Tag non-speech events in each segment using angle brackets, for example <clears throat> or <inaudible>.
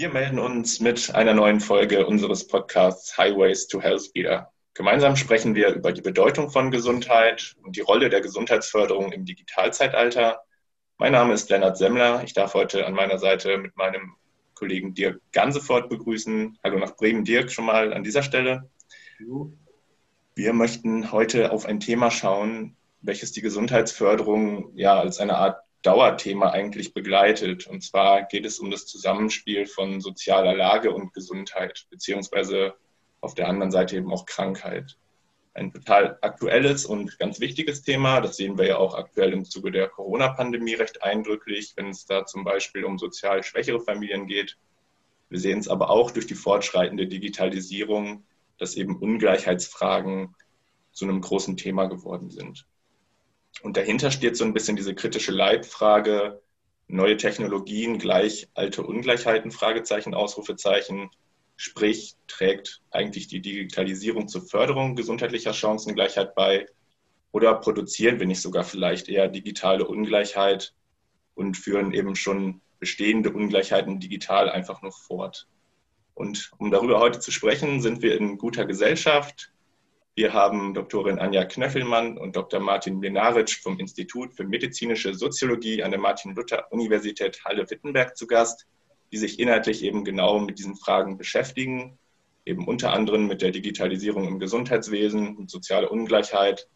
Wir melden uns mit einer neuen Folge unseres Podcasts Highways to Health wieder. Gemeinsam sprechen wir über die Bedeutung von Gesundheit und die Rolle der Gesundheitsförderung im Digitalzeitalter. Mein Name ist Lennart Semmler. Ich darf heute an meiner Seite mit meinem Kollegen Dirk Gansefort begrüßen. Hallo nach Bremen, Dirk, schon mal an dieser Stelle. Wir möchten heute auf ein Thema schauen, welches die Gesundheitsförderung ja als eine Art Dauerthema eigentlich begleitet. Und zwar geht es um das Zusammenspiel von sozialer Lage und Gesundheit, beziehungsweise auf der anderen Seite eben auch Krankheit. Ein total aktuelles und ganz wichtiges Thema. Das sehen wir ja auch aktuell im Zuge der Corona-Pandemie recht eindrücklich, wenn es da zum Beispiel um sozial schwächere Familien geht. Wir sehen es aber auch durch die fortschreitende Digitalisierung, dass eben Ungleichheitsfragen zu einem großen Thema geworden sind. Und dahinter steht so ein bisschen diese kritische Leitfrage, neue Technologien gleich alte Ungleichheiten, Fragezeichen, Ausrufezeichen. Sprich, trägt eigentlich die Digitalisierung zur Förderung gesundheitlicher Chancengleichheit bei? Oder produzieren wir nicht sogar vielleicht eher digitale Ungleichheit und führen eben schon bestehende Ungleichheiten digital einfach nur fort? Und um darüber heute zu sprechen, sind wir in guter Gesellschaft. Wir haben Doktorin Anja Knöffelmann und Dr. Martin Mlenaric vom Institut für medizinische Soziologie an der Martin-Luther-Universität Halle-Wittenberg zu Gast, die sich inhaltlich eben genau mit diesen Fragen beschäftigen, eben unter anderem mit der Digitalisierung im Gesundheitswesen, mit sozialer Ungleichheit,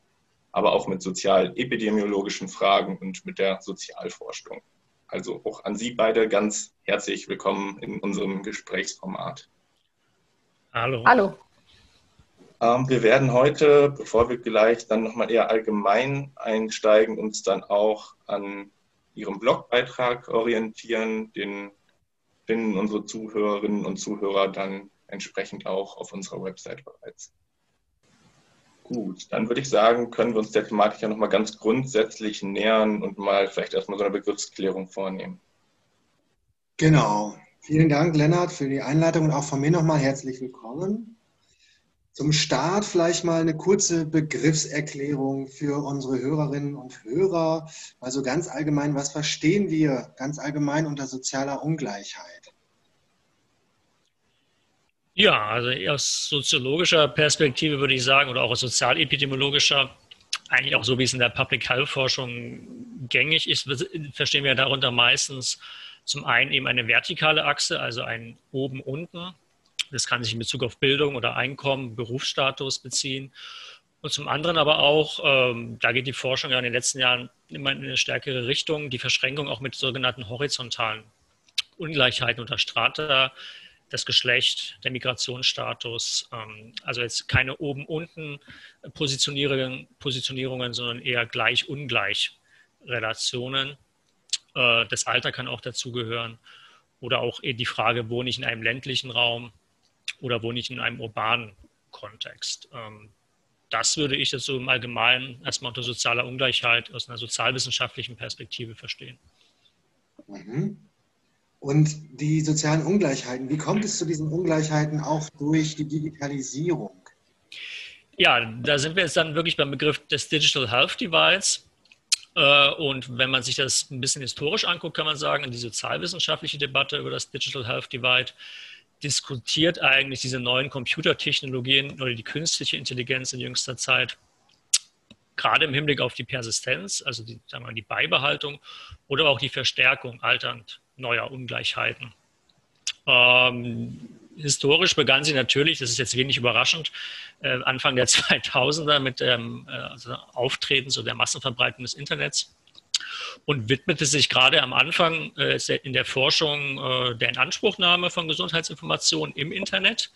aber auch mit sozial-epidemiologischen Fragen und mit der Sozialforschung. Also auch an Sie beide ganz herzlich willkommen in unserem Gesprächsformat. Hallo. Hallo. Ähm, wir werden heute, bevor wir gleich dann nochmal eher allgemein einsteigen, uns dann auch an Ihrem Blogbeitrag orientieren. Den finden unsere Zuhörerinnen und Zuhörer dann entsprechend auch auf unserer Website bereits. Gut, dann würde ich sagen, können wir uns der Thematik ja nochmal ganz grundsätzlich nähern und mal vielleicht erstmal so eine Begriffsklärung vornehmen. Genau. Vielen Dank, Lennart, für die Einleitung und auch von mir nochmal herzlich willkommen. Zum Start vielleicht mal eine kurze Begriffserklärung für unsere Hörerinnen und Hörer. Also ganz allgemein, was verstehen wir ganz allgemein unter sozialer Ungleichheit? Ja, also aus soziologischer Perspektive würde ich sagen, oder auch aus sozialepidemiologischer, eigentlich auch so, wie es in der Public Health Forschung gängig ist, verstehen wir darunter meistens zum einen eben eine vertikale Achse, also ein oben-unten, das kann sich in Bezug auf Bildung oder Einkommen, Berufsstatus beziehen. Und zum anderen aber auch, ähm, da geht die Forschung ja in den letzten Jahren immer in eine stärkere Richtung, die Verschränkung auch mit sogenannten horizontalen Ungleichheiten unter Strata, das Geschlecht, der Migrationsstatus, ähm, also jetzt keine oben-unten Positionierungen, Positionierungen, sondern eher gleich-ungleich Relationen. Äh, das Alter kann auch dazugehören. Oder auch die Frage, wohne ich in einem ländlichen Raum, oder wohne ich in einem urbanen Kontext. Ähm, das würde ich jetzt so im Allgemeinen erstmal unter sozialer Ungleichheit aus einer sozialwissenschaftlichen Perspektive verstehen. Mhm. Und die sozialen Ungleichheiten, wie kommt es zu diesen Ungleichheiten auch durch die Digitalisierung? Ja, da sind wir jetzt dann wirklich beim Begriff des Digital Health Divides. Äh, und wenn man sich das ein bisschen historisch anguckt, kann man sagen, die sozialwissenschaftliche Debatte über das Digital Health Divide diskutiert eigentlich diese neuen Computertechnologien oder die künstliche Intelligenz in jüngster Zeit, gerade im Hinblick auf die Persistenz, also die, sagen wir die Beibehaltung oder auch die Verstärkung alternd neuer Ungleichheiten. Ähm, historisch begann sie natürlich, das ist jetzt wenig überraschend, äh, Anfang der <laughs> 2000er mit dem äh, also Auftreten so der Massenverbreitung des Internets und widmete sich gerade am Anfang äh, in der Forschung äh, der Inanspruchnahme von Gesundheitsinformationen im Internet.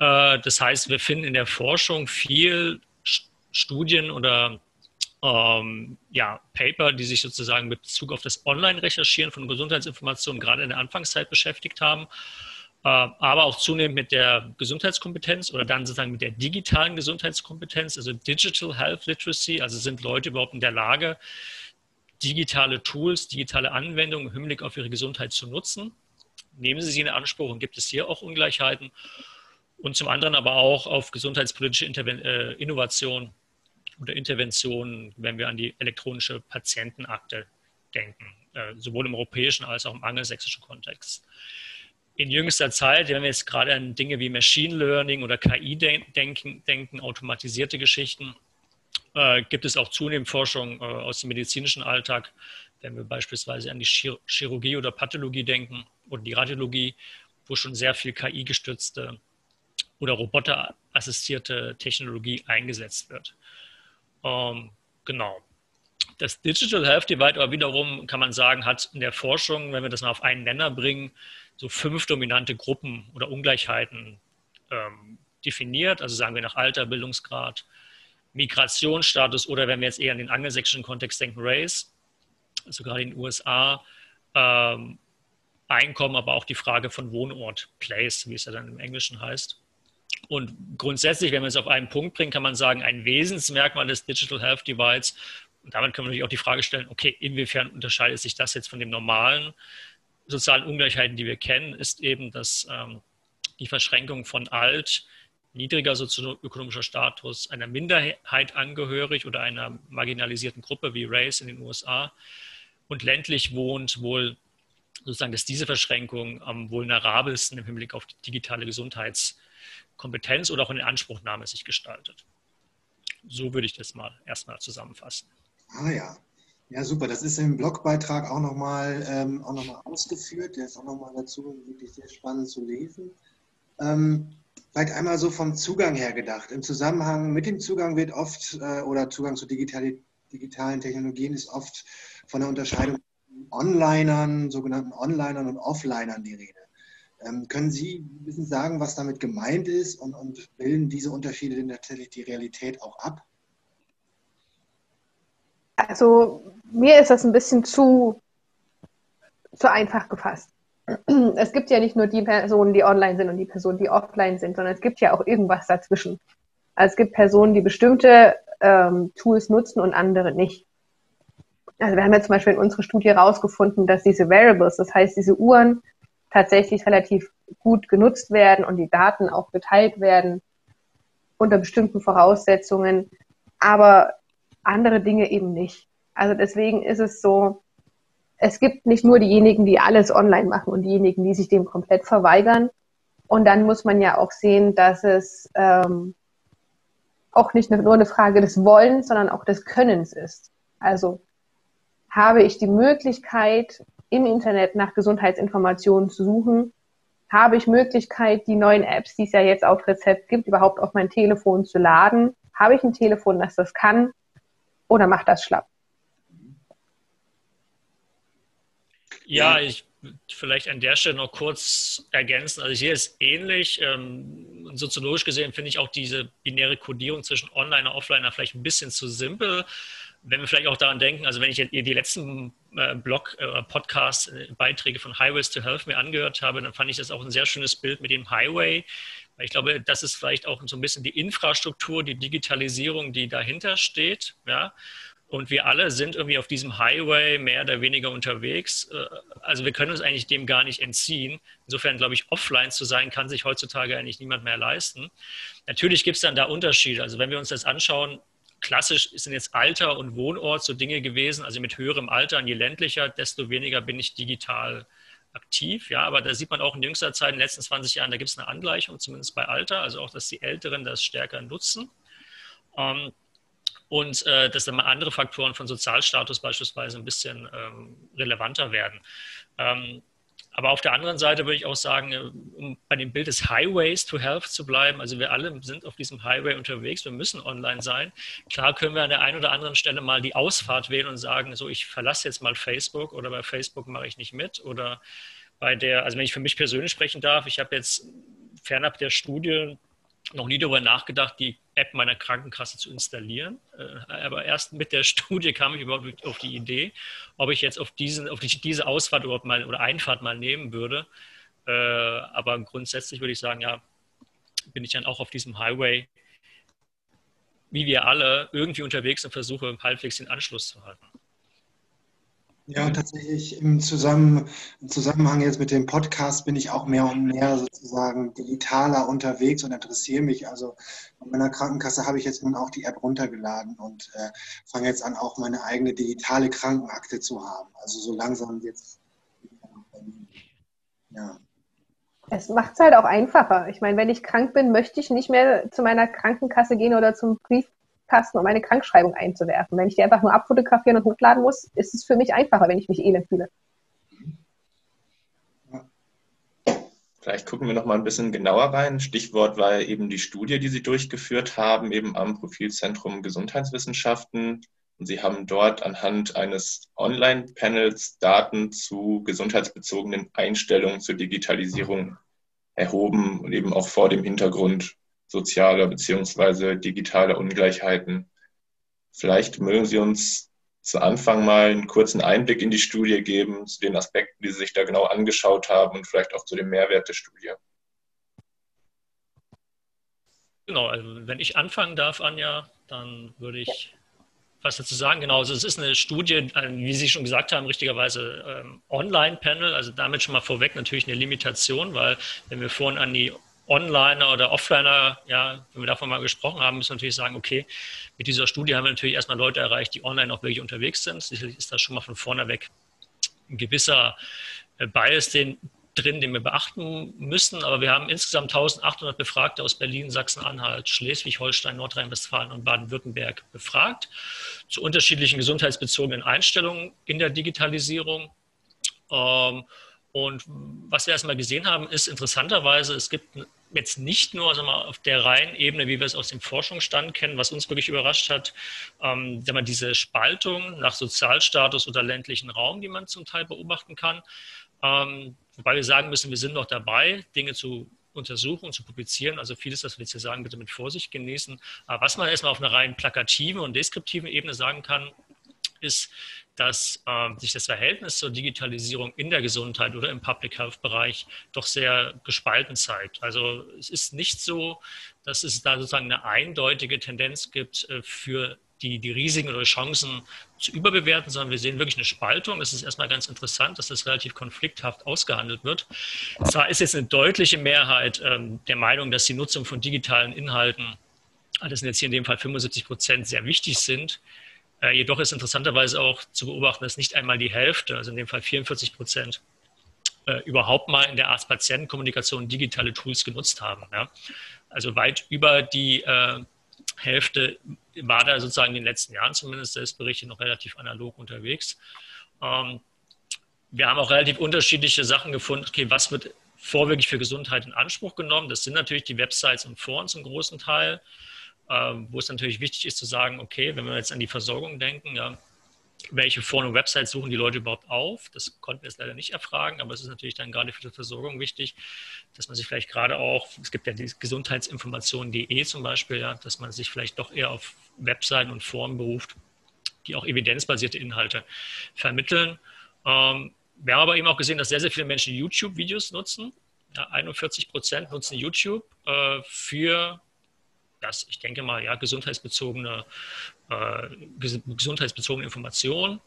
Äh, das heißt, wir finden in der Forschung viel Studien oder ähm, ja, Paper, die sich sozusagen mit Bezug auf das Online-Recherchieren von Gesundheitsinformationen gerade in der Anfangszeit beschäftigt haben, äh, aber auch zunehmend mit der Gesundheitskompetenz oder dann sozusagen mit der digitalen Gesundheitskompetenz, also Digital Health Literacy, also sind Leute überhaupt in der Lage, digitale Tools, digitale Anwendungen im Hinblick auf ihre Gesundheit zu nutzen. Nehmen Sie sie in Anspruch und gibt es hier auch Ungleichheiten. Und zum anderen aber auch auf gesundheitspolitische Interven äh, Innovation oder Interventionen, wenn wir an die elektronische Patientenakte denken, äh, sowohl im europäischen als auch im angelsächsischen Kontext. in jüngster Zeit, wenn wir jetzt gerade an Dinge wie Machine Learning oder KI denken, denken automatisierte Geschichten, äh, gibt es auch zunehmend Forschung äh, aus dem medizinischen Alltag, wenn wir beispielsweise an die Chir Chirurgie oder Pathologie denken oder die Radiologie, wo schon sehr viel KI-gestützte oder roboterassistierte Technologie eingesetzt wird. Ähm, genau. Das Digital Health Divide aber wiederum, kann man sagen, hat in der Forschung, wenn wir das mal auf einen Nenner bringen, so fünf dominante Gruppen oder Ungleichheiten ähm, definiert. Also sagen wir nach Alter, Bildungsgrad, Migrationsstatus oder wenn wir jetzt eher an den angelsächsischen Kontext denken, Race, also gerade in den USA, ähm, Einkommen, aber auch die Frage von Wohnort, Place, wie es ja dann im Englischen heißt. Und grundsätzlich, wenn man es auf einen Punkt bringt, kann man sagen, ein Wesensmerkmal des Digital Health Divides, und damit kann man natürlich auch die Frage stellen, okay, inwiefern unterscheidet sich das jetzt von den normalen sozialen Ungleichheiten, die wir kennen, ist eben, dass ähm, die Verschränkung von alt, niedriger sozioökonomischer Status, einer Minderheit angehörig oder einer marginalisierten Gruppe wie Race in den USA und ländlich wohnt, wohl sozusagen, dass diese Verschränkung am vulnerabelsten im Hinblick auf die digitale Gesundheitskompetenz oder auch in Anspruchnahme sich gestaltet. So würde ich das mal erstmal zusammenfassen. Ah ja. Ja, super. Das ist im Blogbeitrag auch nochmal ähm, noch ausgeführt. Der ist auch nochmal dazu wirklich sehr spannend zu lesen. Ähm, vielleicht einmal so vom Zugang her gedacht. Im Zusammenhang mit dem Zugang wird oft, äh, oder Zugang zu digitale, digitalen Technologien ist oft von der Unterscheidung Onlinern, sogenannten Onlinern und Offlinern die Rede. Ähm, können Sie ein bisschen sagen, was damit gemeint ist und, und bilden diese Unterschiede denn tatsächlich die Realität auch ab? Also mir ist das ein bisschen zu, zu einfach gefasst. <clears throat> Es gibt ja nicht nur die Personen, die online sind und die Personen, die offline sind, sondern es gibt ja auch irgendwas dazwischen. Also es gibt Personen, die bestimmte ähm, Tools nutzen und andere nicht. Also wir haben ja zum Beispiel in unserer Studie herausgefunden, dass diese Variables, das heißt diese Uhren, tatsächlich relativ gut genutzt werden und die Daten auch geteilt werden unter bestimmten Voraussetzungen, aber andere Dinge eben nicht. Also deswegen ist es so, es gibt nicht nur diejenigen, die alles online machen und diejenigen, die sich dem komplett verweigern. Und dann muss man ja auch sehen, dass es ähm, auch nicht nur eine Frage des Wollens, sondern auch des Könnens ist. Also habe ich die Möglichkeit, im Internet nach Gesundheitsinformationen zu suchen? Habe ich Möglichkeit, die neuen Apps, die es ja jetzt auf Rezept gibt, überhaupt auf mein Telefon zu laden? Habe ich ein Telefon, das das kann? Oder macht das schlapp? Ja, ich vielleicht an der Stelle noch kurz ergänzen. Also hier ist ähnlich. Ähm, soziologisch gesehen finde ich auch diese binäre Kodierung zwischen Online und Offline vielleicht ein bisschen zu simpel wenn wir vielleicht auch daran denken, also wenn ich die letzten äh, Blog, äh, Podcast, äh, Beiträge von Highways to Health mir angehört habe, dann fand ich das auch ein sehr schönes Bild mit dem Highway. Weil ich glaube, das ist vielleicht auch so ein bisschen die Infrastruktur, die Digitalisierung, die dahinter steht. Ja? Und wir alle sind irgendwie auf diesem Highway mehr oder weniger unterwegs. Äh, also wir können uns eigentlich dem gar nicht entziehen. Insofern glaube ich, offline zu sein, kann sich heutzutage eigentlich niemand mehr leisten. Natürlich gibt es dann da Unterschiede. Also wenn wir uns das anschauen, klassisch sind jetzt Alter und Wohnort so Dinge gewesen. Also mit höherem Alter und je ländlicher, desto weniger bin ich digital aktiv. Ja, aber da sieht man auch in jüngster Zeit, in den letzten 20 Jahren, da gibt es eine Angleichung, zumindest bei Alter, also auch, dass die Älteren das stärker nutzen. Ähm, und äh, dass dann mal andere Faktoren von Sozialstatus beispielsweise ein bisschen ähm, relevanter werden. Ähm, aber auf der anderen Seite würde ich auch sagen, äh, um bei dem Bild des Highways to Health zu bleiben, also wir alle sind auf diesem Highway unterwegs, wir müssen online sein. Klar können wir an der einen oder anderen Stelle mal die Ausfahrt wählen und sagen, so ich verlasse jetzt mal Facebook oder bei Facebook mache ich nicht mit oder bei der, also wenn ich für mich persönlich sprechen darf, ich habe jetzt fernab der Studie noch nie darüber nachgedacht, die App meiner Krankenkasse zu installieren. Äh, aber erst mit der <laughs> Studie kam ich überhaupt auf die Idee, ob ich jetzt auf, diesen, auf diese Ausfahrt überhaupt mal oder Einfahrt mal nehmen würde. Äh, aber grundsätzlich würde ich sagen, ja, bin ich dann auch auf diesem Highway, wie wir alle, irgendwie unterwegs und versuche halbwegs den Anschluss zu halten. Ja, tatsächlich im, Zusammen, im Zusammenhang jetzt mit dem Podcast bin ich auch mehr und mehr sozusagen digitaler unterwegs und interessiere mich. Also bei meiner Krankenkasse habe ich jetzt nun auch die App runtergeladen und äh, fange jetzt an, auch meine eigene digitale Krankenakte zu haben. Also so langsam jetzt. Ja. Es macht es halt auch einfacher. Ich meine, wenn ich krank bin, möchte ich nicht mehr zu meiner Krankenkasse gehen oder zum Briefkasten, um eine Krankschreibung einzuwerfen. Wenn ich die einfach nur abfotografieren und hochladen muss, ist es für mich einfacher, wenn ich mich elend fühle. Vielleicht gucken wir noch mal ein bisschen genauer rein. Stichwort war eben die Studie, die Sie durchgeführt haben, eben am Profilzentrum Gesundheitswissenschaften. Und Sie haben dort anhand eines Online-Panels Daten zu gesundheitsbezogenen Einstellungen zur Digitalisierung erhoben und eben auch vor dem Hintergrund sozialer beziehungsweise digitaler Ungleichheiten. Vielleicht mögen Sie uns zu Anfang mal einen kurzen Einblick in die Studie geben, zu den Aspekten, die Sie sich da genau angeschaut haben und vielleicht auch zu dem Mehrwert der Studie. Genau, also wenn ich anfangen darf, Anja, dann würde ich was dazu sagen. Genau, also es ist eine Studie, äh, wie Sie schon gesagt haben, richtigerweise ähm, Online-Panel, also damit schon mal vorweg natürlich eine Limitation, weil wenn wir vorhin an die Onliner oder Offliner, ja, wenn wir davon mal gesprochen haben, müssen wir natürlich sagen, okay, mit dieser Studie haben wir natürlich erstmal Leute erreicht, die online auch wirklich unterwegs sind. Sicherlich ist das schon mal von vorne weg ein gewisser äh, Bias den, drin, den wir beachten müssen. Aber wir haben insgesamt 1800 Befragte aus Berlin, Sachsen-Anhalt, Schleswig-Holstein, Nordrhein-Westfalen und Baden-Württemberg befragt zu unterschiedlichen gesundheitsbezogenen Einstellungen in der Digitalisierung. Ähm, und was wir erstmal gesehen haben, ist interessanterweise, es gibt jetzt nicht nur sagen wir, auf der reinen Ebene, wie wir es aus dem Forschungsstand kennen, was uns wirklich überrascht hat, ähm, sagen wir, diese Spaltung nach Sozialstatus oder ländlichen Raum, die man zum Teil beobachten kann. Ähm, wobei wir sagen müssen, wir sind noch dabei, Dinge zu untersuchen, zu publizieren. Also vieles, was wir jetzt hier sagen, bitte mit Vorsicht genießen. Aber was man erstmal auf einer rein plakativen und deskriptiven Ebene sagen kann, ist, dass äh, sich das Verhältnis zur Digitalisierung in der Gesundheit oder im Public Health Bereich doch sehr gespalten zeigt. Also es ist nicht so, dass es da sozusagen eine eindeutige Tendenz gibt äh, für die, die Risiken oder Chancen zu überbewerten, sondern wir sehen wirklich eine Spaltung. Es ist erstmal ganz interessant, dass das relativ konflikthaft ausgehandelt wird. Zwar ist jetzt eine deutliche Mehrheit ähm, der Meinung, dass die Nutzung von digitalen Inhalten, das sind jetzt hier in dem Fall 75 Prozent, sehr wichtig sind. Äh, jedoch ist interessanterweise auch zu beobachten, dass nicht einmal die Hälfte, also in dem Fall 44 Prozent, äh, überhaupt mal in der Arzt-Patienten-Kommunikation digitale Tools genutzt haben. Ja? Also weit über die äh, Hälfte war da sozusagen in den letzten Jahren zumindest Selbstberichte noch relativ analog unterwegs. Ähm, wir haben auch relativ unterschiedliche Sachen gefunden. Okay, was wird vorwiegend für Gesundheit in Anspruch genommen? Das sind natürlich die Websites und Foren zum großen Teil. Ähm, wo es natürlich wichtig ist zu sagen, okay, wenn wir jetzt an die Versorgung denken, ja, welche Foren und Websites suchen die Leute überhaupt auf? Das konnten wir jetzt leider nicht erfragen, aber es ist natürlich dann gerade für die Versorgung wichtig, dass man sich vielleicht gerade auch, es gibt ja die Gesundheitsinformation.de zum Beispiel, ja, dass man sich vielleicht doch eher auf Webseiten und Foren beruft, die auch evidenzbasierte Inhalte vermitteln. Ähm, wir haben aber eben auch gesehen, dass sehr, sehr viele Menschen YouTube-Videos nutzen. Ja, 41 Prozent nutzen YouTube äh, für das, ich denke mal, ja, gesundheitsbezogene, äh, gesundheitsbezogene Informationen,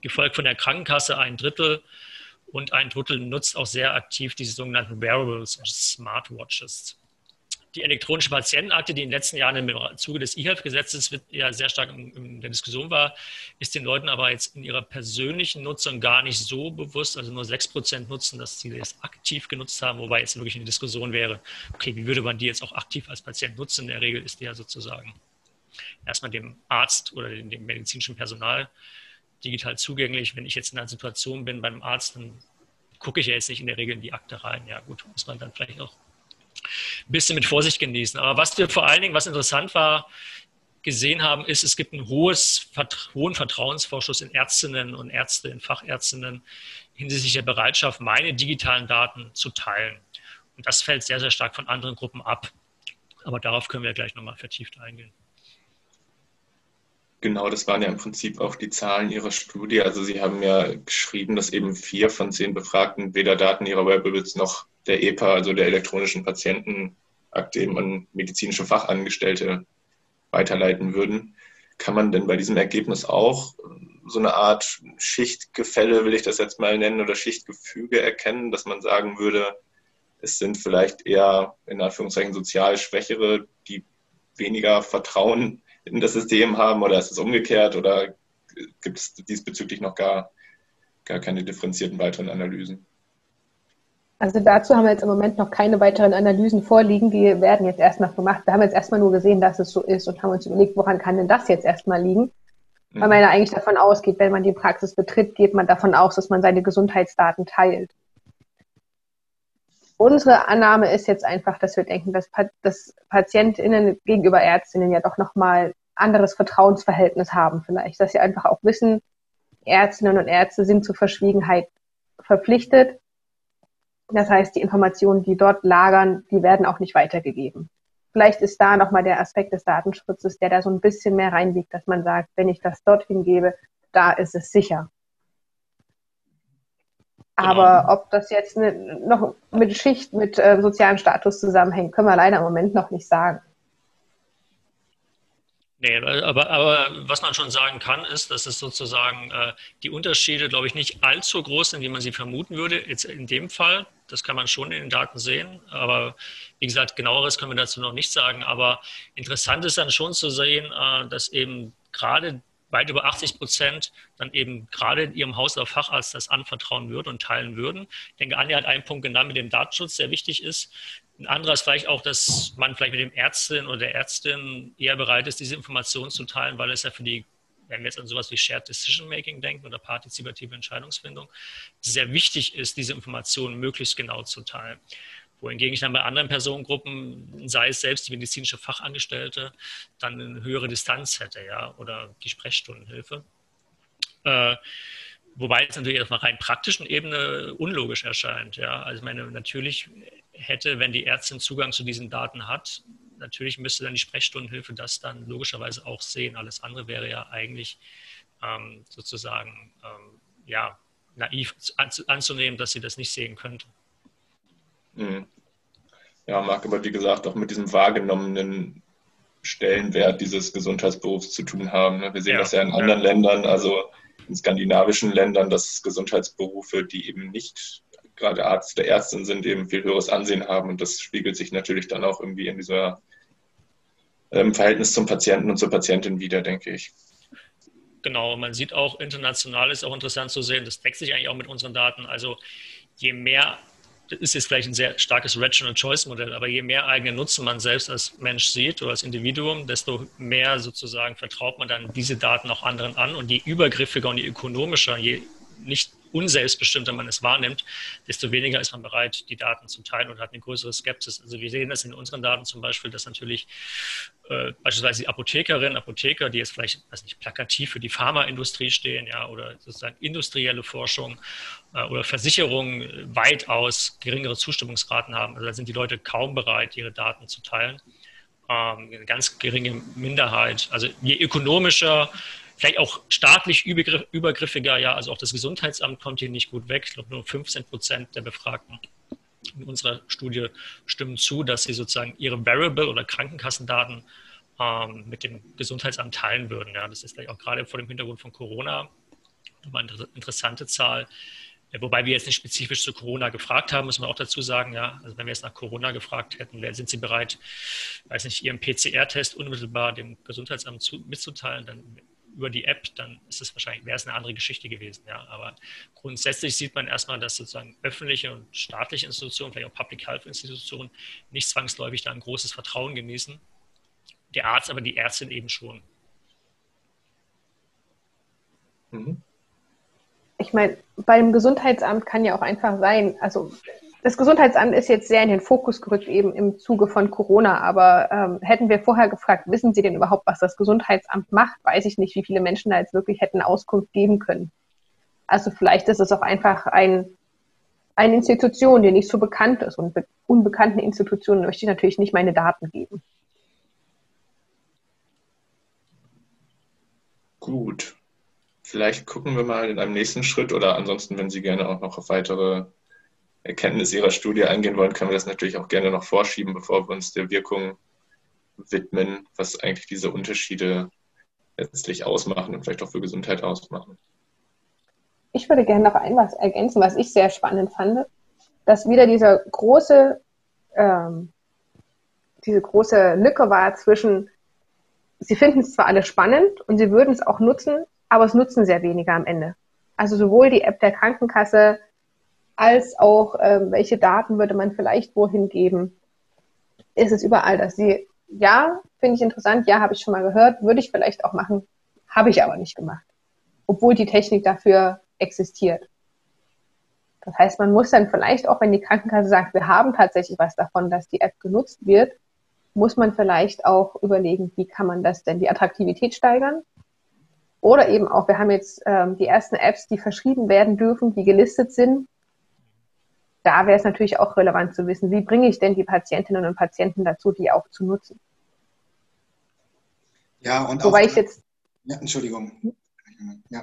gefolgt von der Krankenkasse ein Drittel und ein Drittel nutzt auch sehr aktiv diese sogenannten Wearables, Smartwatches die elektronische Patientenakte, die in den letzten Jahren im Zuge des E-Health-Gesetzes ja sehr stark in, der Diskussion war, ist den Leuten aber jetzt in ihrer persönlichen Nutzung gar nicht so bewusst. Also nur 6 Prozent nutzen, dass sie das aktiv genutzt haben, wobei jetzt wirklich eine Diskussion wäre, okay, wie würde man die jetzt auch aktiv als Patient nutzen? In der Regel ist die ja sozusagen erstmal dem Arzt oder dem, dem medizinischen Personal digital zugänglich. Wenn ich jetzt in einer Situation bin beim Arzt, dann gucke ich ja jetzt nicht in der Regel in die Akte rein. Ja, gut, muss man dann vielleicht auch ein bisschen mit Vorsicht genießen. Aber was wir vor allen Dingen, was interessant war, gesehen haben, ist, es gibt einen hohes, hohen Vertrauensvorschuss in Ärztinnen und Ärzte, in Fachärztinnen hinsichtlich der Bereitschaft, meine digitalen Daten zu teilen. Und das fällt sehr, sehr stark von anderen Gruppen ab. Aber darauf können wir gleich nochmal vertieft eingehen. Genau, das waren ja im Prinzip auch die Zahlen Ihrer Studie. Also Sie haben ja geschrieben, dass eben vier von zehn Befragten weder Daten ihrer Wearables noch der EPA, also der elektronischen Patientenakte, eben an medizinische Fachangestellte weiterleiten würden. Kann man denn bei diesem Ergebnis auch so eine Art Schichtgefälle, will ich das jetzt mal nennen, oder Schichtgefüge erkennen, dass man sagen würde, es sind vielleicht eher in Anführungszeichen sozial Schwächere, die weniger Vertrauen in das System haben, oder ist es umgekehrt, oder gibt es diesbezüglich noch gar, gar keine differenzierten weiteren Analysen? Also dazu haben wir jetzt im Moment noch keine weiteren Analysen vorliegen. Die werden jetzt erst noch gemacht. Wir haben jetzt erstmal nur gesehen, dass es so ist und haben uns überlegt, woran kann denn das jetzt erstmal liegen? Mhm. Weil man ja eigentlich davon ausgeht, wenn man die Praxis betritt, geht man davon aus, dass man seine Gesundheitsdaten teilt. Unsere Annahme ist jetzt einfach, dass wir denken, dass, dass PatientInnen gegenüber Ärztinnen ja doch nochmal anderes Vertrauensverhältnis haben vielleicht. Dass sie einfach auch wissen, Ärztinnen und Ärzte sind zur Verschwiegenheit verpflichtet das heißt, die Informationen, die dort lagern, die werden auch nicht weitergegeben. Vielleicht ist da nochmal der Aspekt des Datenschutzes, der da so ein bisschen mehr reinliegt, dass man sagt, wenn ich das dorthin gebe, da ist es sicher. Aber genau. ob das jetzt noch mit Schicht, mit äh, sozialem Status zusammenhängt, können wir leider im Moment noch nicht sagen. Nee, aber, aber was man schon sagen kann, ist, dass es sozusagen äh, die Unterschiede, glaube ich, nicht allzu groß sind, wie man sie vermuten würde. Jetzt in dem Fall, das kann man schon in den Daten sehen. Aber wie gesagt, genaueres können wir dazu noch nicht sagen. Aber interessant ist dann schon zu sehen, äh, dass eben gerade weit über 80 Prozent dann eben gerade ihrem Haus- oder Facharzt das anvertrauen würden und teilen würden. Ich denke, Anja hat einen Punkt genannt mit dem Datenschutz, der wichtig ist. Ein anderer ist vielleicht auch, dass man vielleicht mit dem Ärztin oder der Ärztin eher bereit ist, diese Informationen zu teilen, weil es ja für die, wenn wir jetzt an sowas wie Shared Decision Making denken oder partizipative Entscheidungsfindung, sehr wichtig ist, diese Informationen möglichst genau zu teilen. Wohingegen ich dann bei anderen Personengruppen, sei es selbst die medizinische Fachangestellte, dann eine höhere Distanz hätte, ja, oder die Sprechstundenhilfe. Äh, wobei es natürlich auf einer rein praktischen Ebene unlogisch erscheint, ja. Also ich meine, natürlich hätte, wenn die Ärztin Zugang zu diesen Daten hat, natürlich müsste dann die Sprechstundenhilfe das dann logischerweise auch sehen. Alles andere wäre ja eigentlich ähm, sozusagen ähm, ja, naiv anzunehmen, dass sie das nicht sehen könnte. Mhm. Ja, mag aber wie gesagt auch mit diesem wahrgenommenen Stellenwert dieses Gesundheitsberufs zu tun haben. Ne? Wir sehen ja, das ja in anderen ja. Ländern, also in skandinavischen Ländern, dass Gesundheitsberufe, die eben nicht gerade Arzt oder Ärztin sind, eben viel höheres Ansehen haben. Und das spiegelt sich natürlich dann auch irgendwie in dieser ähm, Verhältnis zum Patienten und zur Patientin wieder, denke ich. Genau, man sieht auch international ist auch interessant zu sehen, das deckt sich eigentlich auch mit unseren Daten. Also je mehr, ist jetzt vielleicht ein sehr starkes Rational Choice Modell, aber je mehr eigenen Nutzen man selbst als Mensch sieht oder als Individuum, desto mehr sozusagen vertraut man dann diese Daten auch anderen an und je übergriffiger und je ökonomischer, je nicht unselbstbestimmter man es wahrnimmt, desto weniger ist man bereit, die Daten zu teilen und hat eine größere Skepsis. Also wir sehen das in unseren Daten zum Beispiel, dass natürlich äh, beispielsweise die Apothekerin, Apotheker, die jetzt vielleicht, weiß nicht, plakativ für die Pharmaindustrie stehen, ja, oder sozusagen industrielle Forschung äh, oder Versicherungen weitaus geringere Zustimmungsraten haben. Also da sind die Leute kaum bereit, ihre Daten zu teilen. Ähm, eine ganz geringe Minderheit. Also je ökonomischer vielleicht auch staatlich übergriffiger, ja, also auch das Gesundheitsamt kommt hier nicht gut weg. Ich glaube, nur 15 Prozent der Befragten in unserer Studie stimmen zu, dass sie sozusagen ihre Variable- oder Krankenkassendaten ähm, mit dem Gesundheitsamt teilen würden. Ja, das ist vielleicht auch gerade vor dem Hintergrund von Corona eine interessante Zahl. Wobei wir jetzt nicht spezifisch zu Corona gefragt haben, muss man auch dazu sagen, ja, also wenn wir jetzt nach Corona gefragt hätten, sind Sie bereit, weiß nicht, Ihren PCR-Test unmittelbar dem Gesundheitsamt zu, mitzuteilen, dann über die App, dann ist es wahrscheinlich, wäre es eine andere Geschichte gewesen. Ja. Aber grundsätzlich sieht man erstmal, dass sozusagen öffentliche und staatliche Institutionen, vielleicht auch Public Health Institutionen, nicht zwangsläufig da ein großes Vertrauen genießen. Der Arzt, aber die Ärztin eben schon. Mhm. Ich meine, beim Gesundheitsamt kann ja auch einfach sein, also das Gesundheitsamt ist jetzt sehr in den Fokus gerückt, eben im Zuge von Corona. Aber ähm, hätten wir vorher gefragt, wissen Sie denn überhaupt, was das Gesundheitsamt macht, weiß ich nicht, wie viele Menschen da jetzt wirklich hätten Auskunft geben können. Also vielleicht ist es auch einfach ein, eine Institution, die nicht so bekannt ist. Und unbekannten Institutionen möchte ich natürlich nicht meine Daten geben. Gut. Vielleicht gucken wir mal in einem nächsten Schritt oder ansonsten, wenn Sie gerne auch noch auf weitere Erkenntnis Ihrer Studie eingehen wollen, können wir das natürlich auch gerne noch vorschieben, bevor wir uns der Wirkung widmen, was eigentlich diese Unterschiede letztlich ausmachen und vielleicht auch für Gesundheit ausmachen. Ich würde gerne noch ein ergänzen, was ich sehr spannend fand, dass wieder diese große, ähm, diese große Lücke war zwischen, sie finden es zwar alle spannend und sie würden es auch nutzen, aber es nutzen sehr weniger am Ende. Also sowohl die App der Krankenkasse als auch ähm, welche Daten würde man vielleicht wohin geben. Ist es überall, dass sie, ja, finde ich interessant, ja, habe ich schon mal gehört, würde ich vielleicht auch machen, habe ich aber nicht gemacht, obwohl die Technik dafür existiert. Das heißt, man muss dann vielleicht auch, wenn die Krankenkasse sagt, wir haben tatsächlich was davon, dass die App genutzt wird, muss man vielleicht auch überlegen, wie kann man das denn, die Attraktivität steigern? Oder eben auch, wir haben jetzt ähm, die ersten Apps, die verschrieben werden dürfen, die gelistet sind. Da wäre es natürlich auch relevant zu wissen, wie bringe ich denn die Patientinnen und Patienten dazu, die auch zu nutzen. Ja, und Wobei auch, ich jetzt. Ja, Entschuldigung. Ja.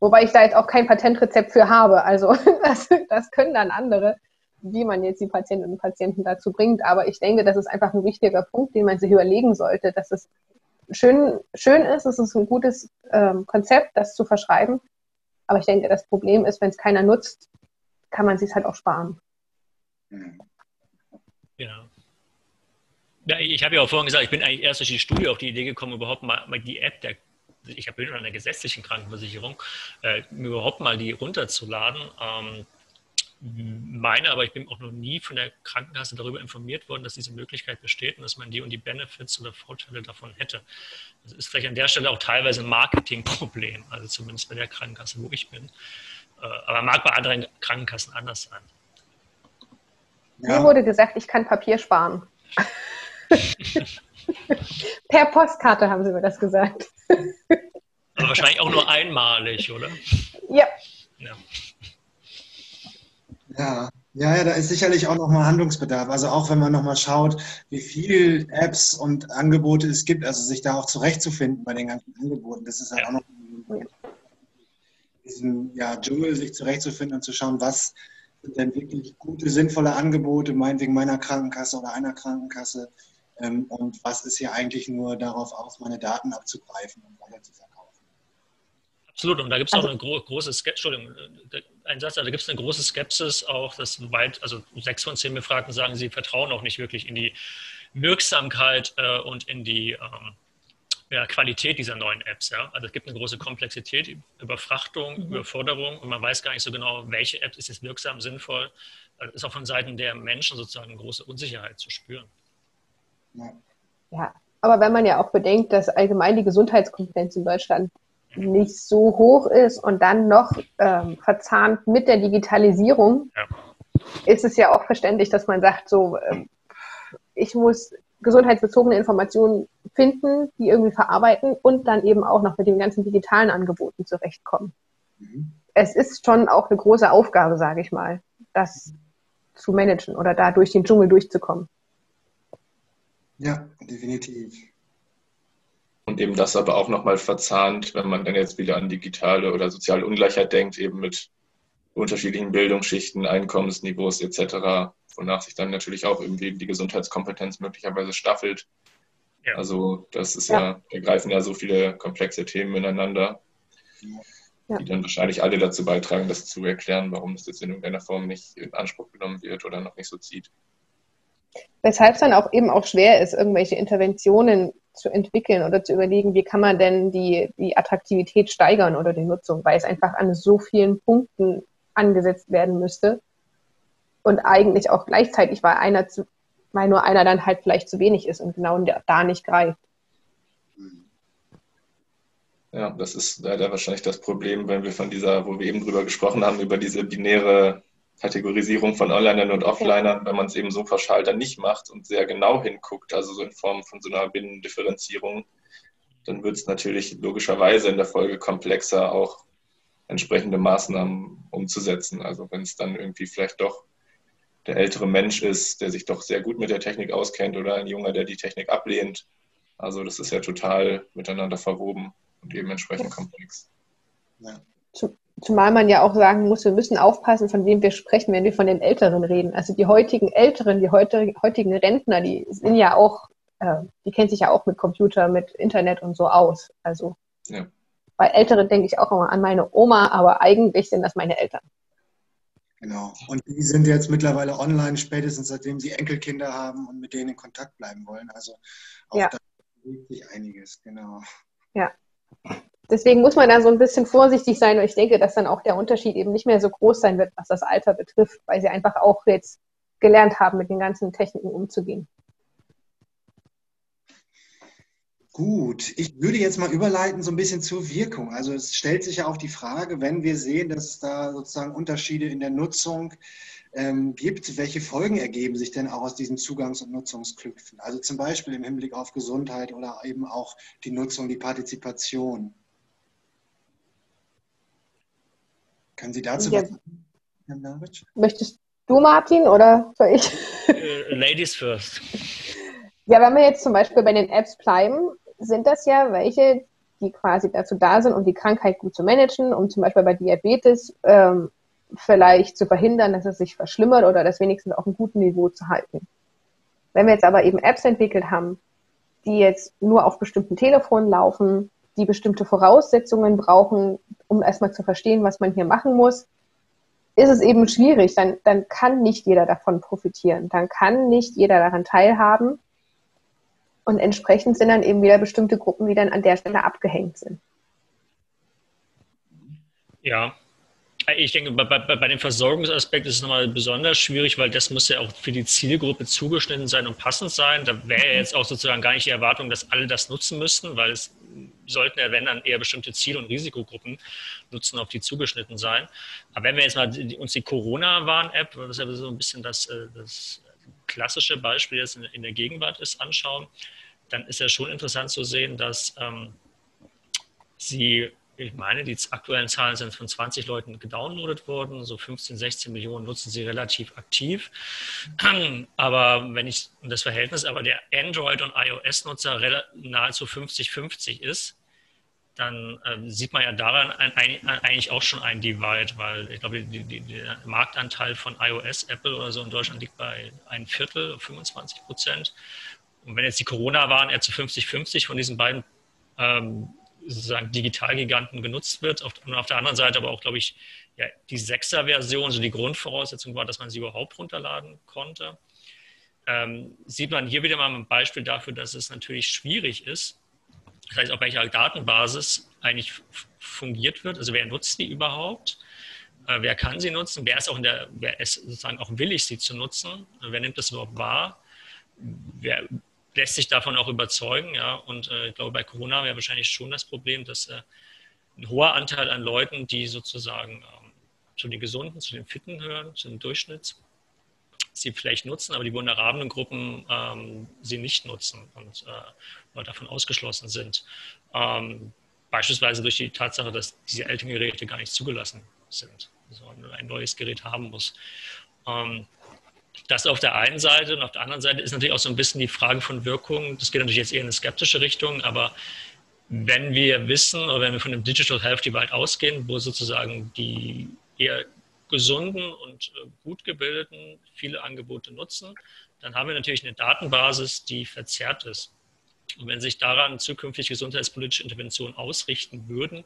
Wobei ich da jetzt auch kein Patentrezept für habe. Also <laughs> das, das können dann andere, wie man jetzt die Patientinnen und Patienten dazu bringt. Aber ich denke, das ist einfach ein wichtiger Punkt, den man sich überlegen sollte, dass es schön, schön ist, es ist ein gutes ähm, Konzept, das zu verschreiben. Aber ich denke, das Problem ist, wenn es keiner nutzt, kann man sich halt auch sparen. Genau. Ja, ich habe ja auch vorhin gesagt, ich bin eigentlich erst durch die Studie auf die Idee gekommen, überhaupt mal, mal die App der ich habe in einer gesetzlichen Krankenversicherung, äh, überhaupt mal die runterzuladen. Ähm, meine, aber ich bin auch noch nie von der Krankenkasse darüber informiert worden, dass diese Möglichkeit besteht und dass man die und die Benefits oder Vorteile davon hätte. Das ist vielleicht an der Stelle auch teilweise ein Marketingproblem, also zumindest bei der Krankenkasse, wo ich bin. Äh, aber mag bei anderen Krankenkassen anders sein. Ja. Mir wurde gesagt, ich kann Papier sparen. <laughs> per Postkarte haben sie mir das gesagt. Aber wahrscheinlich auch nur einmalig, oder? Ja. ja. Ja, ja, ja, da ist sicherlich auch nochmal Handlungsbedarf. Also auch wenn man nochmal schaut, wie viele Apps und Angebote es gibt, also sich da auch zurechtzufinden bei den ganzen Angeboten, das ist halt ja. auch noch diesen ja, Dschungel sich zurechtzufinden und zu schauen, was sind denn wirklich gute, sinnvolle Angebote, meinetwegen meiner Krankenkasse oder einer Krankenkasse, ähm, und was ist hier eigentlich nur darauf aus, meine Daten abzugreifen und weiter zu verkaufen. Absolut, und da gibt es also, auch eine gro große Skepsis, Entschuldigung, äh, ein Satz, da gibt es eine große Skepsis auch, dass weit, also sechs von zehn Befragten sagen, sie vertrauen auch nicht wirklich in die Wirksamkeit äh, und in die ähm, ja, Qualität dieser neuen Apps. Ja? Also es gibt eine große Komplexität, Überfrachtung, mhm. Überforderung und man weiß gar nicht so genau, welche App ist jetzt wirksam, sinnvoll. Das ist auch von Seiten der Menschen sozusagen eine große Unsicherheit zu spüren. Ja. ja, aber wenn man ja auch bedenkt, dass allgemein die Gesundheitskompetenz in Deutschland nicht so hoch ist und dann noch ähm, verzahnt mit der Digitalisierung, ja. ist es ja auch verständlich, dass man sagt, so, äh, ich muss gesundheitsbezogene Informationen finden, die irgendwie verarbeiten und dann eben auch noch mit den ganzen digitalen Angeboten zurechtkommen. Mhm. Es ist schon auch eine große Aufgabe, sage ich mal, das zu managen oder da durch den Dschungel durchzukommen. Ja, definitiv. Und eben das aber auch nochmal verzahnt, wenn man dann jetzt wieder an digitale oder soziale Ungleichheit denkt, eben mit unterschiedlichen Bildungsschichten, Einkommensniveaus etc., wonach sich dann natürlich auch irgendwie die Gesundheitskompetenz möglicherweise staffelt. Ja. Also das ist ja. ja, da greifen ja so viele komplexe Themen ineinander, ja. die dann wahrscheinlich alle dazu beitragen, das zu erklären, warum es jetzt in irgendeiner Form nicht in Anspruch genommen wird oder noch nicht so zieht. Weshalb es dann auch eben auch schwer ist, irgendwelche Interventionen zu entwickeln oder zu überlegen, wie kann man denn die, die Attraktivität steigern oder die Nutzung, weil es einfach an so vielen Punkten angesetzt werden müsste. Und eigentlich auch gleichzeitig, weil einer zu, weil nur einer dann halt vielleicht zu wenig ist und genau da nicht greift. Ja, das ist leider wahrscheinlich das Problem, wenn wir von dieser, wo wir eben drüber gesprochen haben, über diese binäre Kategorisierung von Onlinern und Offlinern, wenn man es eben so pauschal dann nicht macht und sehr genau hinguckt, also so in Form von so einer Binnendifferenzierung, dann wird es natürlich logischerweise in der Folge komplexer, auch entsprechende Maßnahmen umzusetzen. Also wenn es dann irgendwie vielleicht doch der ältere Mensch ist, der sich doch sehr gut mit der Technik auskennt oder ein Junger, der die Technik ablehnt. Also das ist ja total miteinander verwoben und eben entsprechend komplex. Ja. Zumal man ja auch sagen muss, wir müssen aufpassen, von wem wir sprechen, wenn wir von den Älteren reden. Also die heutigen Älteren, die heutigen Rentner, die sind ja auch, äh, die kennen sich ja auch mit Computer, mit Internet und so aus. Also ja. Bei Älteren denke ich auch immer an meine Oma, aber eigentlich sind das meine Eltern. Genau. Und die sind jetzt mittlerweile online, spätestens seitdem sie Enkelkinder haben und mit denen in Kontakt bleiben wollen. Also auch ja. da bewegt sich einiges, genau. Ja. deswegen muss man da so ein bisschen vorsichtig sein und ich denke, dass dann auch der Unterschied eben nicht mehr so groß sein wird, was das Alter betrifft, weil sie einfach auch jetzt gelernt haben, mit den ganzen Techniken umzugehen. Gut, ich würde jetzt mal überleiten so ein bisschen zur Wirkung. Also es stellt sich ja auch die Frage, wenn wir sehen, dass es da sozusagen Unterschiede in der Nutzung ähm, gibt, welche Folgen ergeben sich denn auch aus diesen Zugangs- und Nutzungsklüpfen? Also zum Beispiel im Hinblick auf Gesundheit oder eben auch die Nutzung, die Partizipation. Können Sie dazu ja. was sagen, Möchtest du, Martin, oder soll ich? Äh, ladies first. Ja, wenn wir jetzt zum Beispiel bei den Apps bleiben, sind das ja welche, die quasi dazu da sind, um die Krankheit gut zu managen, um zum Beispiel bei Diabetes ähm, vielleicht zu verhindern, dass es sich verschlimmert oder das wenigstens auf einem guten Niveau zu halten. Wenn wir jetzt aber eben Apps entwickelt haben, die jetzt nur auf bestimmten Telefonen laufen, die bestimmte Voraussetzungen brauchen, um erstmal zu verstehen, was man hier machen muss, ist es eben schwierig. Dann, dann kann nicht jeder davon profitieren. Dann kann nicht jeder daran teilhaben. Und entsprechend sind dann eben wieder bestimmte Gruppen, die dann an der Stelle abgehängt sind. Ja, ich denke, bei, bei, bei, dem Versorgungsaspekt ist es nochmal besonders schwierig, weil das muss ja auch für die Zielgruppe zugeschnitten sein und passend sein. Da wäre jetzt auch sozusagen gar nicht die Erwartung, dass alle das nutzen müssten, weil es sollten ja, wenn dann eher bestimmte Ziel- und Risikogruppen nutzen, auf die zugeschnitten sein. Aber wenn wir jetzt mal uns die Corona-Warn-App, das ist ja so ein bisschen das, äh, das klassische Beispiel jetzt in, der Gegenwart ist, anschauen, dann ist ja schon interessant zu sehen, dass ähm, sie, ich meine, die aktuellen Zahlen sind von 20 Leuten gedownloadet worden, so 15, 16 Millionen nutzen sie relativ aktiv. <clears throat> Aber wenn ich, das Verhältnis aber der Android- und iOS-Nutzer nahezu 50-50 ist, dann äh, sieht man ja daran ein, ein, eigentlich auch schon ein Divide, weil ich glaube, die, die, der Marktanteil von iOS, Apple oder so in Deutschland liegt bei ein Viertel, 25 Prozent. Und wenn jetzt die Corona-Waren eher zu 50-50 von diesen beiden ähm, sozusagen Digitalgiganten genutzt wird, auf, und auf der anderen Seite aber auch, glaube ich, ja, die Sechser-Version, so die Grundvoraussetzung war, dass man sie überhaupt runterladen konnte, ähm, sieht man hier wieder mal ein Beispiel dafür, dass es natürlich schwierig ist, das heißt, auf welcher Datenbasis eigentlich fungiert wird. Also wer nutzt die überhaupt? Äh, wer kann sie nutzen? Wer ist auch in der, wer ist sozusagen auch willig, sie zu nutzen? Wer nimmt das überhaupt wahr? Wer lässt sich davon auch überzeugen? Ja? Und äh, ich glaube, bei Corona wäre wahrscheinlich schon das Problem, dass äh, ein hoher Anteil an Leuten, die sozusagen ähm, zu den Gesunden, zu den Fitten hören, zu den Durchschnitts, sie vielleicht nutzen, aber die vulnerablen Gruppen ähm, sie nicht nutzen und äh, davon ausgeschlossen sind. Ähm, beispielsweise durch die Tatsache, dass diese älteren Geräte gar nicht zugelassen sind, sondern ein neues Gerät haben muss. Ähm, das auf der einen Seite und auf der anderen Seite ist natürlich auch so ein bisschen die Frage von Wirkung. Das geht natürlich jetzt eher in eine skeptische Richtung, aber wenn wir wissen oder wenn wir von dem Digital Health Divide ausgehen, wo sozusagen die eher gesunden und äh, gut gebildeten viele Angebote nutzen, dann haben wir natürlich eine Datenbasis, die verzerrt ist. Und wenn sich daran zukünftig gesundheitspolitische Interventionen ausrichten würden,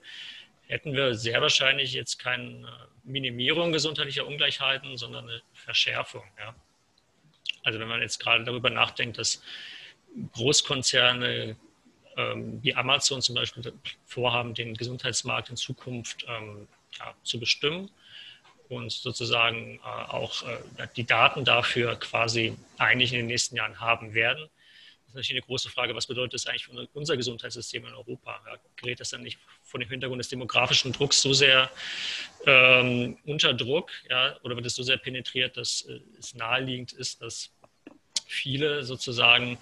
hätten wir sehr wahrscheinlich jetzt keine Minimierung gesundheitlicher Ungleichheiten, sondern eine Verschärfung. Ja. Also wenn man jetzt gerade darüber nachdenkt, dass Großkonzerne ähm, wie Amazon zum Beispiel vorhaben, den Gesundheitsmarkt in Zukunft ähm, ja, zu bestimmen, und sozusagen äh, auch äh, die Daten dafür quasi eigentlich in den nächsten Jahren haben werden. Das ist natürlich eine große Frage, was bedeutet das eigentlich für unser Gesundheitssystem in Europa? Ja, gerät das dann nicht vor dem Hintergrund des demografischen Drucks so sehr ähm, unter Druck ja, oder wird es so sehr penetriert, dass äh, es naheliegend ist, dass viele sozusagen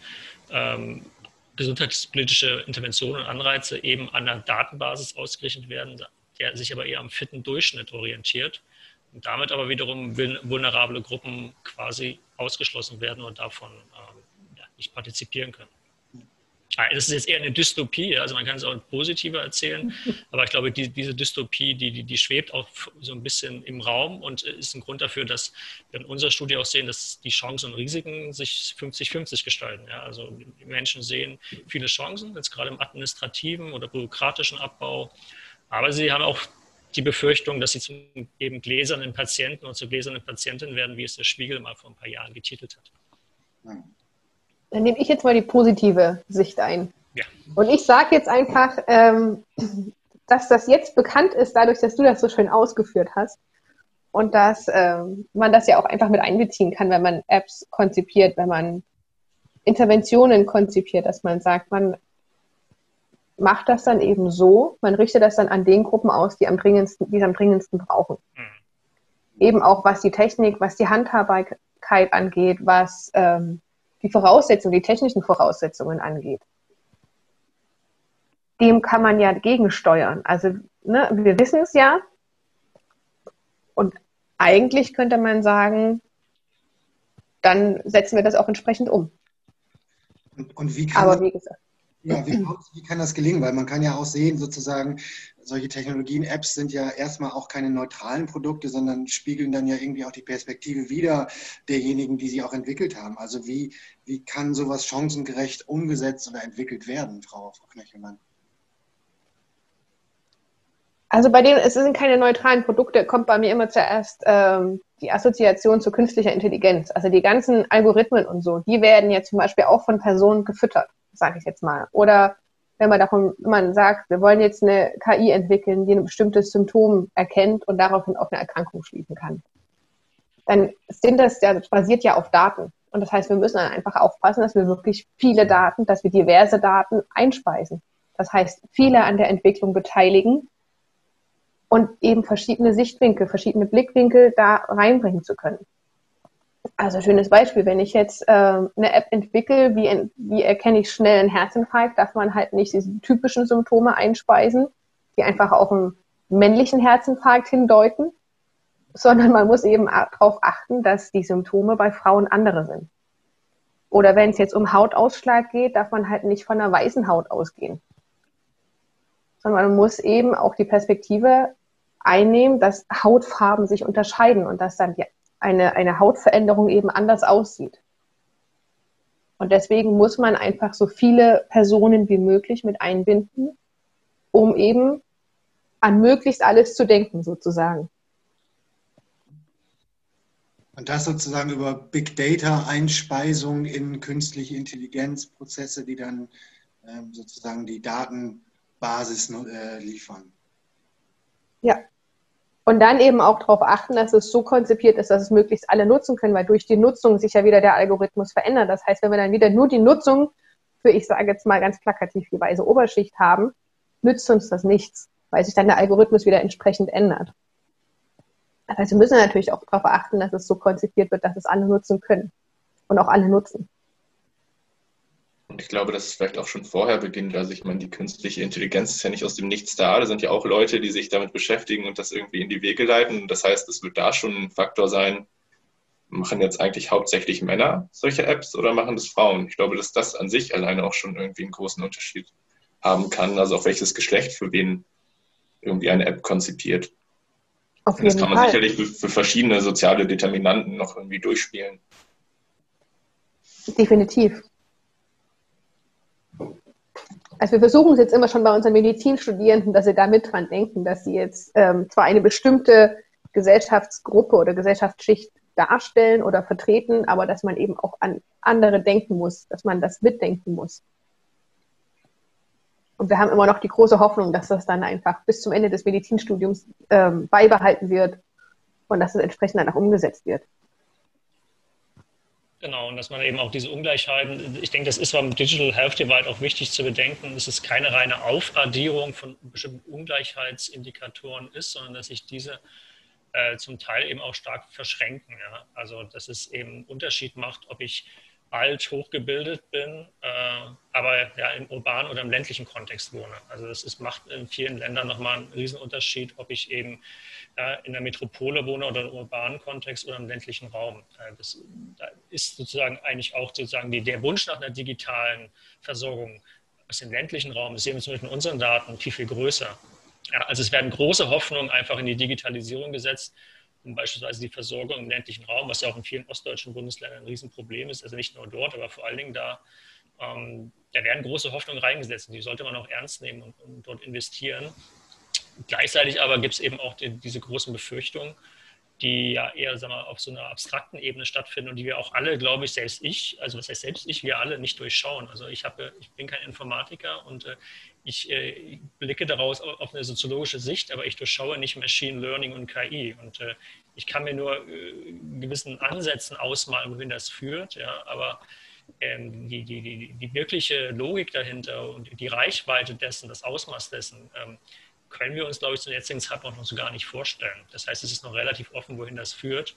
ähm, gesundheitspolitische Interventionen und Anreize eben an der Datenbasis ausgerichtet werden, der sich aber eher am fitten Durchschnitt orientiert und damit aber wiederum vulnerable Gruppen quasi ausgeschlossen werden und davon ähm, ja, nicht partizipieren können. Das ist jetzt eher eine Dystopie, also man kann es auch positiver erzählen, <laughs> aber ich glaube, die, diese Dystopie, die, die, die, schwebt auch so ein bisschen im Raum und ist ein Grund dafür, dass wir in unserer Studie auch sehen, dass die Chancen und Risiken sich 50-50 gestalten. Ja, also die Menschen sehen viele Chancen, jetzt gerade im administrativen oder bürokratischen Abbau, aber sie haben auch die Befürchtung, dass sie zum eben gläsernen Patienten und zur gläsernen Patientin werden, wie es der Spiegel mal vor ein paar Jahren getitelt hat. Dann nehme ich jetzt mal die positive Sicht ein. Ja. Und ich sage jetzt einfach, ähm, dass das jetzt bekannt ist, dadurch, dass du das so schön ausgeführt hast. Und dass ähm, man das ja auch einfach mit einbeziehen kann, wenn man Apps konzipiert, wenn man Interventionen konzipiert, dass man sagt, man macht das dann eben so, man richtet das dann an den Gruppen aus, die am dringendsten, die es am dringendsten brauchen. Mhm. Eben auch was die Technik, was die Handhabbarkeit angeht, was ähm, die Voraussetzungen, die technischen Voraussetzungen angeht. Dem kann man ja gegensteuern. Also ne, wir wissen es ja. Und eigentlich könnte man sagen, dann setzen wir das auch entsprechend um. Und, und wie kann Aber wie gesagt. Ja, wie, wie, kann das gelingen? Weil man kann ja auch sehen, sozusagen, solche Technologien, Apps sind ja erstmal auch keine neutralen Produkte, sondern spiegeln dann ja irgendwie auch die Perspektive wider derjenigen, die sie auch entwickelt haben. Also wie, wie kann sowas chancengerecht umgesetzt oder entwickelt werden, Frau, Frau Knöchelmann? Also bei denen, es sind keine neutralen Produkte, kommt bei mir immer zuerst ähm, die Assoziation zu künstlicher Intelligenz. Also die ganzen Algorithmen und so, die werden ja zum Beispiel auch von Personen gefüttert, sage ich jetzt mal. Oder wenn man davon, wenn man sagt, wir wollen jetzt eine KI entwickeln, die ein bestimmtes Symptom erkennt und daraufhin auf eine Erkrankung schließen kann, dann sind das ja, das basiert ja auf Daten. Und das heißt, wir müssen dann einfach aufpassen, dass wir wirklich viele Daten, dass wir diverse Daten einspeisen. Das heißt, viele an der Entwicklung beteiligen und eben verschiedene Sichtwinkel, verschiedene Blickwinkel da reinbringen zu können. Also schönes Beispiel, wenn ich jetzt äh, eine App entwickle, wie, wie erkenne ich schnell einen Herzinfarkt, darf man halt nicht diese typischen Symptome einspeisen, die einfach auf einen männlichen Herzinfarkt hindeuten, sondern man muss eben darauf achten, dass die Symptome bei Frauen andere sind. Oder wenn es jetzt um Hautausschlag geht, darf man halt nicht von einer weißen Haut ausgehen, sondern man muss eben auch die Perspektive einnehmen, dass Hautfarben sich unterscheiden und dass dann die eine, eine Hautveränderung eben anders aussieht. Und deswegen muss man einfach so viele Personen wie möglich mit einbinden, um eben an möglichst alles zu denken, sozusagen. Und das sozusagen über Big Data Einspeisung in künstliche Intelligenzprozesse, die dann ähm, sozusagen die Datenbasis äh, liefern. Ja, und dann eben auch darauf achten, dass es so konzipiert ist, dass es möglichst alle nutzen können, weil durch die Nutzung sich ja wieder der Algorithmus verändert. Das heißt, wenn wir dann wieder nur die Nutzung für, ich sage jetzt mal ganz plakativ, die weiße Oberschicht haben, nützt uns das nichts, weil sich dann der Algorithmus wieder entsprechend ändert. Das heißt, wir müssen natürlich auch darauf achten, dass es so konzipiert wird, dass es alle nutzen können und auch alle nutzen. Und ich glaube, dass es vielleicht auch schon vorher beginnt. Also ich meine, die künstliche Intelligenz ist ja nicht aus dem Nichts da. Da sind ja auch Leute, die sich damit beschäftigen und das irgendwie in die Wege leiten. Das heißt, es wird da schon ein Faktor sein, machen jetzt eigentlich hauptsächlich Männer solche Apps oder machen das Frauen? Ich glaube, dass das an sich alleine auch schon irgendwie einen großen Unterschied haben kann. Also auf welches Geschlecht für wen irgendwie eine App konzipiert. Auf jeden das kann man Fall. sicherlich für, für verschiedene soziale Determinanten noch irgendwie durchspielen. Definitiv. Also wir versuchen es jetzt immer schon bei unseren Medizinstudierenden, dass sie da mit dran denken, dass sie jetzt ähm, zwar eine bestimmte Gesellschaftsgruppe oder Gesellschaftsschicht darstellen oder vertreten, aber dass man eben auch an andere denken muss, dass man das mitdenken muss. Und wir haben immer noch die große Hoffnung, dass das dann einfach bis zum Ende des Medizinstudiums ähm, beibehalten wird und dass es entsprechend dann auch umgesetzt wird. Genau, und dass man eben auch diese Ungleichheiten, ich denke, das ist beim Digital Health Divide auch wichtig zu bedenken, dass es keine reine Aufadierung von bestimmten Ungleichheitsindikatoren ist, sondern dass sich diese äh, zum Teil eben auch stark verschränken. Ja? Also dass es eben einen Unterschied macht, ob ich alt, hochgebildet bin, äh, aber ja im urbanen oder im ländlichen Kontext wohne. Also das ist, macht in vielen Ländern nochmal einen Riesenunterschied, ob ich eben äh, in der Metropole wohne oder im urbanen Kontext oder im ländlichen Raum. Äh, das da ist sozusagen eigentlich auch sozusagen die, der Wunsch nach einer digitalen Versorgung aus dem ländlichen Raum, das sehen wir zum Beispiel in unseren Daten, viel, viel größer. Ja, also es werden große Hoffnungen einfach in die Digitalisierung gesetzt um beispielsweise die Versorgung im ländlichen Raum, was ja auch in vielen ostdeutschen Bundesländern ein Riesenproblem ist, also nicht nur dort, aber vor allen Dingen da, ähm, da werden große Hoffnungen reingesetzt und die sollte man auch ernst nehmen und, und dort investieren. Gleichzeitig aber gibt es eben auch die, diese großen Befürchtungen, die ja eher sagen wir, auf so einer abstrakten Ebene stattfinden und die wir auch alle, glaube ich, selbst ich, also was heißt selbst ich, wir alle nicht durchschauen. Also ich, habe, ich bin kein Informatiker und äh, ich äh, blicke daraus auf eine soziologische Sicht, aber ich durchschaue nicht Machine Learning und KI. Und äh, ich kann mir nur äh, gewissen Ansätzen ausmalen, wohin das führt, ja, aber ähm, die, die, die, die wirkliche Logik dahinter und die Reichweite dessen, das Ausmaß dessen, ähm, können wir uns, glaube ich, zum jetzigen Zeitpunkt noch so gar nicht vorstellen. Das heißt, es ist noch relativ offen, wohin das führt.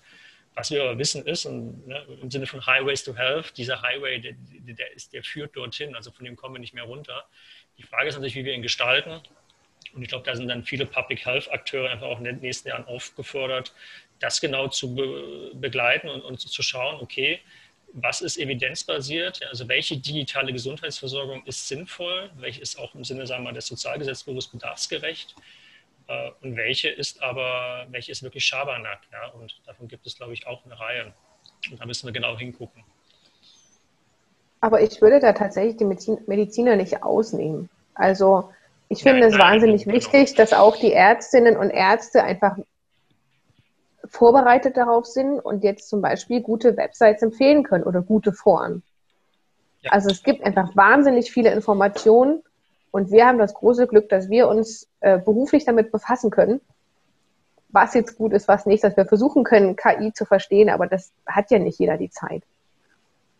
Was wir aber wissen ist, und, ne, im Sinne von Highways to Health, dieser Highway, der, der, ist, der führt dorthin, also von dem kommen wir nicht mehr runter. Die Frage ist natürlich, wie wir ihn gestalten. Und ich glaube, da sind dann viele Public Health Akteure einfach auch in den nächsten Jahren aufgefordert, das genau zu be begleiten und, und zu schauen, okay, was ist evidenzbasiert? Also welche digitale Gesundheitsversorgung ist sinnvoll? Welche ist auch im Sinne sagen wir, des Sozialgesetzbuches bedarfsgerecht? Äh, und welche ist aber, welche ist wirklich Schabernack? Ja? Und davon gibt es, glaube ich, auch eine Reihe. Und da müssen wir genau hingucken. Aber ich würde da tatsächlich die Mediziner nicht ausnehmen. Also ich finde es wahnsinnig genau. wichtig, dass auch die Ärztinnen und Ärzte einfach vorbereitet darauf sind und jetzt zum Beispiel gute Websites empfehlen können oder gute Foren. Ja. Also es gibt einfach wahnsinnig viele Informationen und wir haben das große Glück, dass wir uns äh, beruflich damit befassen können, was jetzt gut ist, was nicht, dass wir versuchen können, KI zu verstehen, aber das hat ja nicht jeder die Zeit.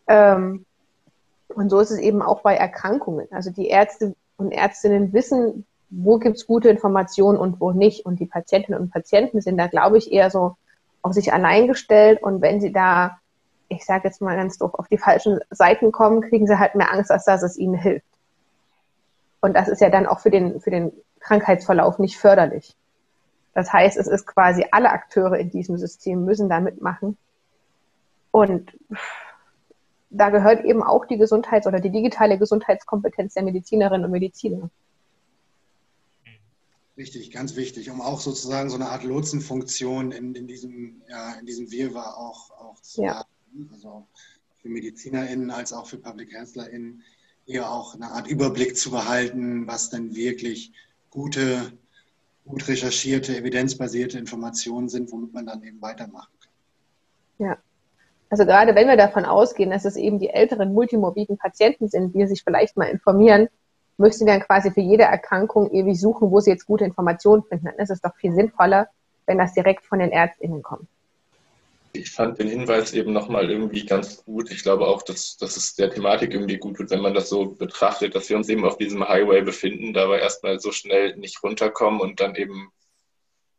Ähm, und so ist es eben auch bei Erkrankungen. Also die Ärzte und Ärztinnen wissen, wo gibt es gute Informationen und wo nicht. Und die Patientinnen und Patienten sind da, glaube ich, eher so auf sich allein gestellt. Und wenn sie da, ich sage jetzt mal ganz doof, auf die falschen Seiten kommen, kriegen sie halt mehr Angst, als dass es ihnen hilft. Und das ist ja dann auch für den, für den Krankheitsverlauf nicht förderlich. Das heißt, es ist quasi alle Akteure in diesem System müssen da mitmachen. Und da gehört eben auch die Gesundheits- oder die digitale Gesundheitskompetenz der Medizinerinnen und Mediziner. Richtig, ganz wichtig, um auch sozusagen so eine Art Lotsenfunktion in, in diesem, ja, in diesem Wirrwarr auch, auch zu ja. haben. Also für MedizinerInnen als auch für Public HealthlerInnen hier auch eine Art Überblick zu behalten, was denn wirklich gute, gut recherchierte, evidenzbasierte Informationen sind, womit man dann eben weitermachen kann. Ja. Also gerade wenn wir davon ausgehen, dass es eben die älteren multimorbiden Patienten sind, die sich vielleicht mal informieren, müssen dann quasi für jede Erkrankung ewig suchen, wo sie jetzt gute Informationen finden. Dann ist es doch viel sinnvoller, wenn das direkt von den ÄrztInnen kommt. Ich fand den Hinweis eben nochmal irgendwie ganz gut. Ich glaube auch, dass, dass es der Thematik irgendwie gut tut, wenn man das so betrachtet, dass wir uns eben auf diesem Highway befinden, dabei erstmal so schnell nicht runterkommen und dann eben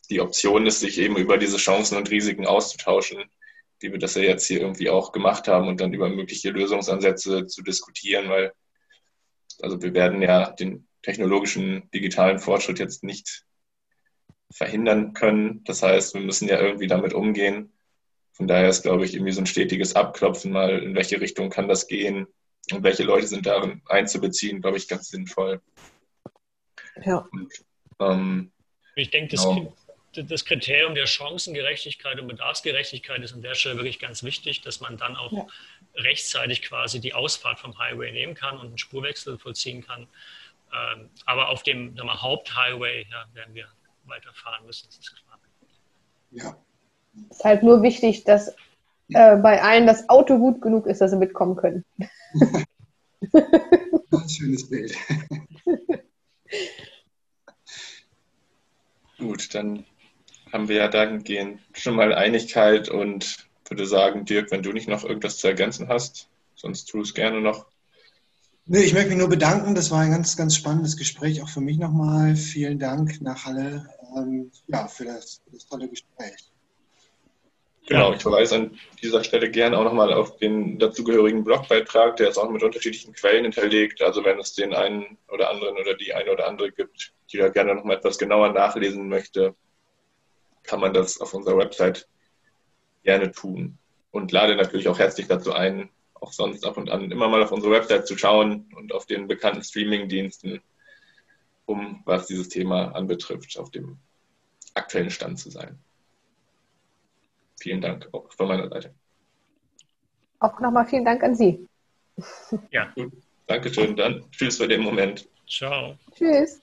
die Option ist, sich eben über diese Chancen und Risiken auszutauschen, wie wir das ja jetzt hier irgendwie auch gemacht haben und dann über mögliche Lösungsansätze zu diskutieren, weil also wir werden ja den technologischen digitalen Fortschritt jetzt nicht verhindern können. Das heißt, wir müssen ja irgendwie damit umgehen. Von daher ist, glaube ich, irgendwie so ein stetiges Abklopfen mal, in welche Richtung kann das gehen und welche Leute sind darin einzubeziehen, glaube ich, ganz sinnvoll. Ja. Und, ähm, ich denke, das, genau das Kriterium der Chancengerechtigkeit und Bedarfsgerechtigkeit ist an der Stelle wirklich ganz wichtig, dass man dann auch ja. rechtzeitig quasi die Ausfahrt vom Highway nehmen kann und einen Spurwechsel vollziehen kann. Ähm, aber auf dem mal, Haupthighway ja, werden wir weiterfahren müssen, das ist klar. Ja. Es ist halt nur wichtig, dass äh, bei allen das Auto gut genug ist, dass sie mitkommen können. Ein schönes Bild. <laughs> Gut, dann haben wir ja dahingehend schon mal Einigkeit und würde sagen, Dirk, wenn du nicht noch irgendwas zu ergänzen hast, sonst tu es gerne noch. Nee, ich möchte mich nur bedanken. Das war ein ganz, ganz spannendes Gespräch, auch für mich nochmal. Vielen Dank nach Halle ähm, ja, für, das, für das tolle Gespräch. Genau, ich verweise an dieser Stelle gerne auch nochmal auf den dazugehörigen Blogbeitrag, der ist auch mit unterschiedlichen Quellen hinterlegt. Also wenn es den einen oder anderen oder die eine oder andere gibt, die da gerne nochmal etwas genauer nachlesen möchte, kann man das auf unserer Website gerne tun. Und lade natürlich auch herzlich dazu ein, auch sonst ab und an immer mal auf unsere Website zu schauen und auf den bekannten Streaming-Diensten, um, was dieses Thema anbetrifft, auf dem aktuellen Stand zu sein. Vielen Dank auch von meiner Seite. Auch nochmal vielen Dank an Sie. Ja, gut. Dankeschön. Dann tschüss für den Moment. Ciao. Tschüss.